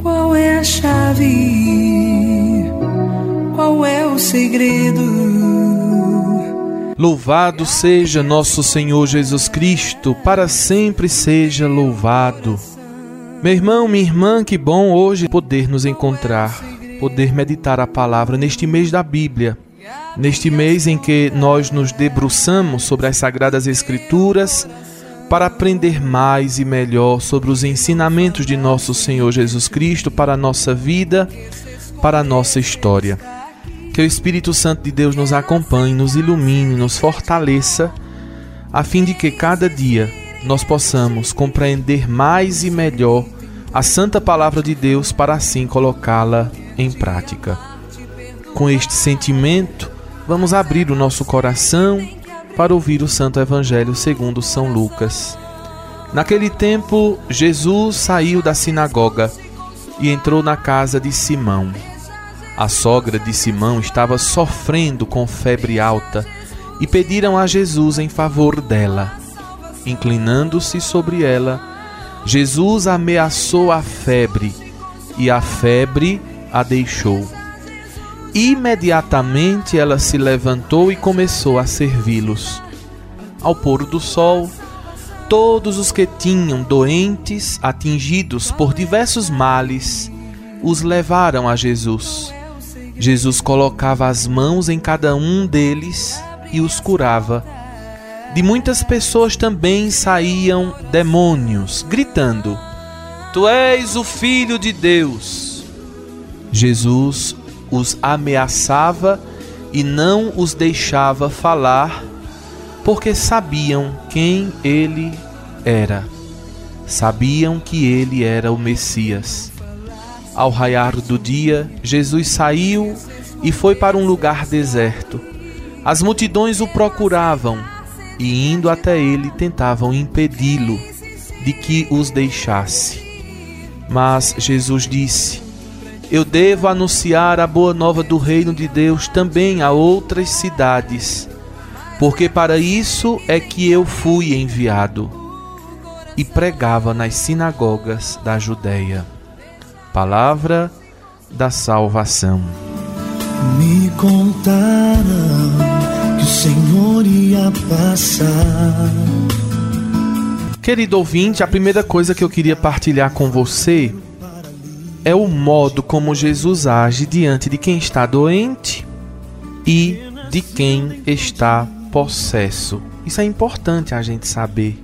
Qual é a chave? Qual é o segredo? Louvado seja nosso Senhor Jesus Cristo, para sempre seja louvado. Meu irmão, minha irmã, que bom hoje poder nos encontrar, poder meditar a palavra neste mês da Bíblia, neste mês em que nós nos debruçamos sobre as Sagradas Escrituras para aprender mais e melhor sobre os ensinamentos de nosso Senhor Jesus Cristo para a nossa vida, para a nossa história. Que o Espírito Santo de Deus nos acompanhe, nos ilumine, nos fortaleça, a fim de que cada dia nós possamos compreender mais e melhor a santa palavra de Deus para assim colocá-la em prática. Com este sentimento, vamos abrir o nosso coração para ouvir o Santo Evangelho segundo São Lucas. Naquele tempo, Jesus saiu da sinagoga e entrou na casa de Simão. A sogra de Simão estava sofrendo com febre alta e pediram a Jesus em favor dela. Inclinando-se sobre ela, Jesus ameaçou a febre e a febre a deixou. Imediatamente ela se levantou e começou a servi-los. Ao pôr do sol, todos os que tinham doentes atingidos por diversos males os levaram a Jesus. Jesus colocava as mãos em cada um deles e os curava. De muitas pessoas também saíam demônios, gritando: Tu és o Filho de Deus. Jesus os ameaçava e não os deixava falar, porque sabiam quem ele era. Sabiam que ele era o Messias. Ao raiar do dia, Jesus saiu e foi para um lugar deserto. As multidões o procuravam e, indo até ele, tentavam impedi-lo de que os deixasse. Mas Jesus disse: eu devo anunciar a boa nova do reino de Deus também a outras cidades, porque para isso é que eu fui enviado. E pregava nas sinagogas da Judéia. Palavra da salvação. Me contaram que o Senhor ia passar. Querido ouvinte, a primeira coisa que eu queria partilhar com você é o modo como Jesus age diante de quem está doente e de quem está possesso. Isso é importante a gente saber.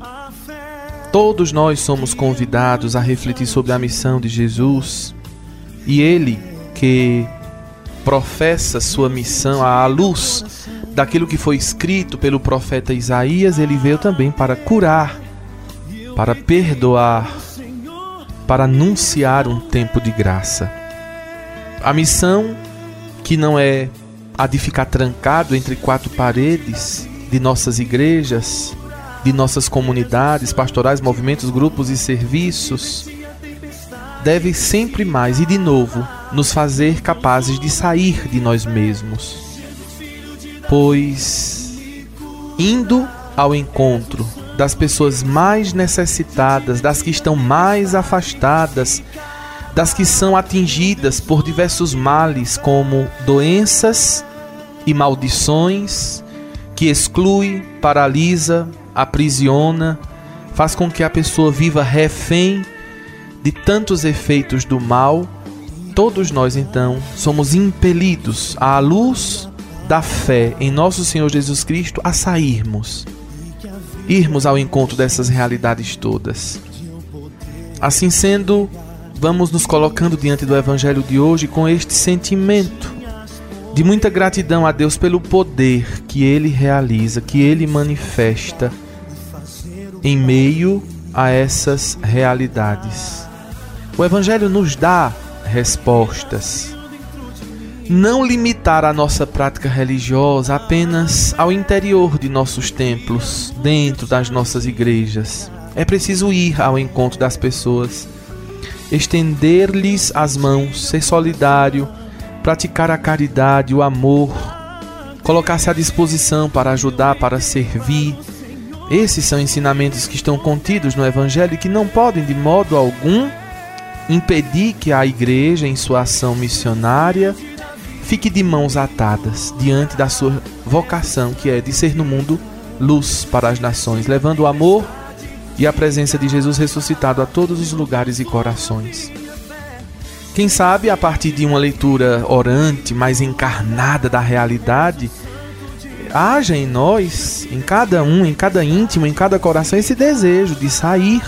Todos nós somos convidados a refletir sobre a missão de Jesus e ele que professa sua missão à luz daquilo que foi escrito pelo profeta Isaías, ele veio também para curar, para perdoar, para anunciar um tempo de graça. A missão, que não é a de ficar trancado entre quatro paredes de nossas igrejas, de nossas comunidades pastorais, movimentos, grupos e serviços, deve sempre mais e de novo nos fazer capazes de sair de nós mesmos. Pois, indo ao encontro das pessoas mais necessitadas, das que estão mais afastadas, das que são atingidas por diversos males, como doenças e maldições, que exclui, paralisa, aprisiona, faz com que a pessoa viva refém de tantos efeitos do mal. Todos nós então somos impelidos à luz da fé em nosso Senhor Jesus Cristo a sairmos irmos ao encontro dessas realidades todas. Assim sendo, vamos nos colocando diante do Evangelho de hoje com este sentimento de muita gratidão a Deus pelo poder que Ele realiza, que Ele manifesta em meio a essas realidades. O Evangelho nos dá respostas não limitar a nossa prática religiosa apenas ao interior de nossos templos, dentro das nossas igrejas. É preciso ir ao encontro das pessoas, estender-lhes as mãos, ser solidário, praticar a caridade, o amor, colocar-se à disposição para ajudar, para servir. Esses são ensinamentos que estão contidos no Evangelho e que não podem de modo algum impedir que a igreja, em sua ação missionária, fique de mãos atadas diante da sua vocação, que é de ser no mundo luz para as nações, levando o amor e a presença de Jesus ressuscitado a todos os lugares e corações. Quem sabe, a partir de uma leitura orante, mais encarnada da realidade, haja em nós, em cada um, em cada íntimo, em cada coração, esse desejo de sair,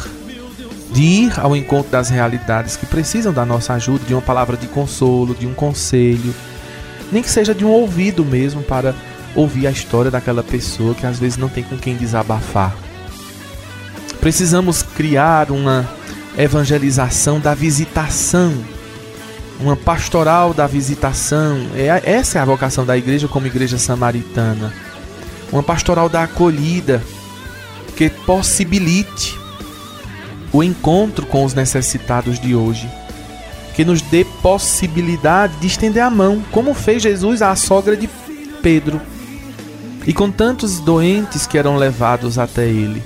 de ir ao encontro das realidades que precisam da nossa ajuda, de uma palavra de consolo, de um conselho, nem que seja de um ouvido mesmo para ouvir a história daquela pessoa que às vezes não tem com quem desabafar. Precisamos criar uma evangelização da visitação, uma pastoral da visitação. É, essa é a vocação da igreja como igreja samaritana. Uma pastoral da acolhida que possibilite o encontro com os necessitados de hoje, que nos dê possibilidade de estender a mão, como fez Jesus à sogra de Pedro e com tantos doentes que eram levados até ele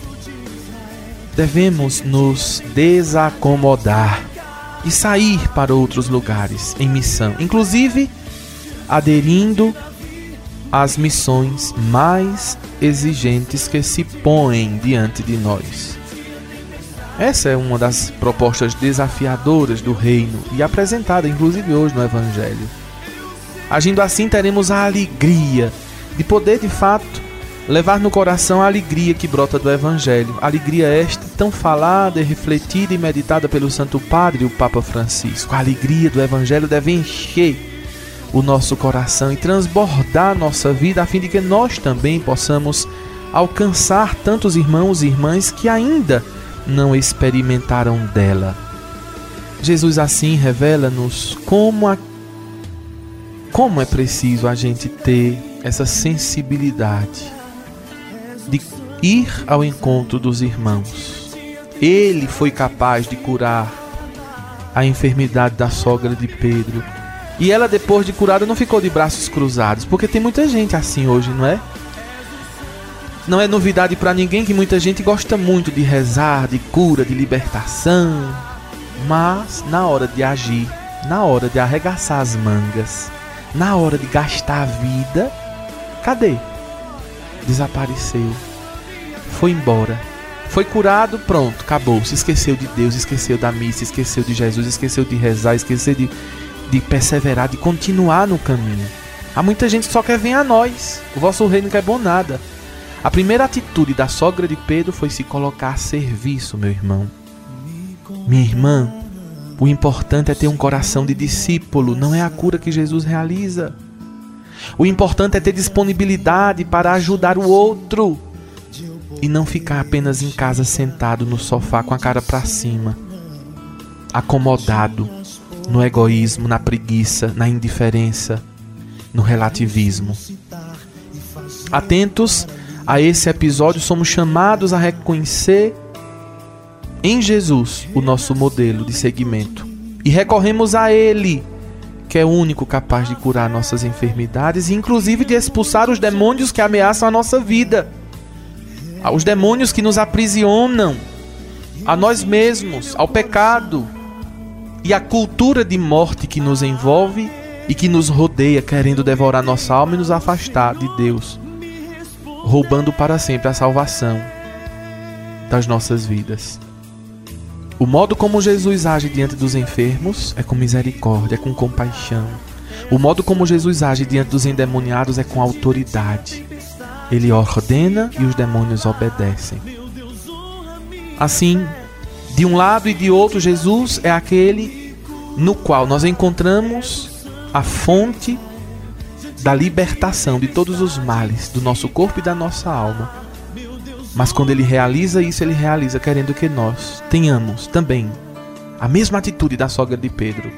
devemos nos desacomodar e sair para outros lugares em missão, inclusive aderindo às missões mais exigentes que se põem diante de nós. Essa é uma das propostas desafiadoras do reino e apresentada inclusive hoje no Evangelho. Agindo assim, teremos a alegria de poder de fato levar no coração a alegria que brota do Evangelho, alegria esta tão falada, refletida e meditada pelo Santo Padre, o Papa Francisco. A alegria do Evangelho deve encher o nosso coração e transbordar nossa vida, a fim de que nós também possamos alcançar tantos irmãos e irmãs que ainda não experimentaram dela. Jesus assim revela-nos como a como é preciso a gente ter essa sensibilidade de ir ao encontro dos irmãos. Ele foi capaz de curar a enfermidade da sogra de Pedro. E ela, depois de curada, não ficou de braços cruzados, porque tem muita gente assim hoje, não é? Não é novidade para ninguém que muita gente gosta muito de rezar, de cura, de libertação, mas na hora de agir, na hora de arregaçar as mangas, na hora de gastar a vida, cadê? desapareceu, foi embora. Foi curado, pronto, acabou. Se esqueceu de Deus, esqueceu da missa, esqueceu de Jesus, esqueceu de rezar, esqueceu de, de perseverar, de continuar no caminho. Há muita gente que só quer vir a nós. O vosso reino não quer bom nada. A primeira atitude da sogra de Pedro foi se colocar a serviço, meu irmão. Minha irmã, o importante é ter um coração de discípulo, não é a cura que Jesus realiza. O importante é ter disponibilidade para ajudar o outro e não ficar apenas em casa sentado no sofá com a cara para cima, acomodado no egoísmo, na preguiça, na indiferença, no relativismo. Atentos a esse episódio, somos chamados a reconhecer em Jesus o nosso modelo de seguimento e recorremos a Ele que é o único capaz de curar nossas enfermidades e inclusive de expulsar os demônios que ameaçam a nossa vida. Os demônios que nos aprisionam a nós mesmos, ao pecado e a cultura de morte que nos envolve e que nos rodeia, querendo devorar nossa alma e nos afastar de Deus, roubando para sempre a salvação das nossas vidas. O modo como Jesus age diante dos enfermos é com misericórdia, é com compaixão. O modo como Jesus age diante dos endemoniados é com autoridade. Ele ordena e os demônios obedecem. Assim, de um lado e de outro, Jesus é aquele no qual nós encontramos a fonte da libertação de todos os males do nosso corpo e da nossa alma. Mas quando ele realiza isso, ele realiza querendo que nós tenhamos também a mesma atitude da sogra de Pedro,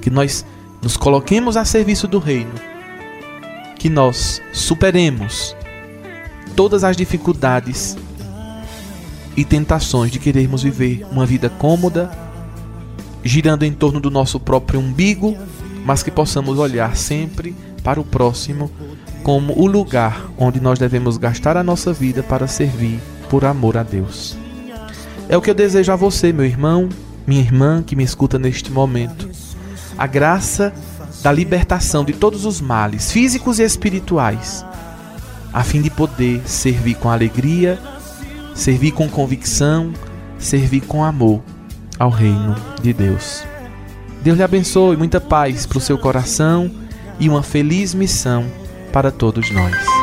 que nós nos coloquemos a serviço do reino, que nós superemos todas as dificuldades e tentações de querermos viver uma vida cômoda, girando em torno do nosso próprio umbigo, mas que possamos olhar sempre para o próximo como o lugar onde nós devemos gastar a nossa vida para servir por amor a Deus. É o que eu desejo a você, meu irmão, minha irmã que me escuta neste momento, a graça da libertação de todos os males, físicos e espirituais, a fim de poder servir com alegria, servir com convicção, servir com amor ao reino de Deus. Deus lhe abençoe, muita paz para o seu coração e uma feliz missão para todos nós.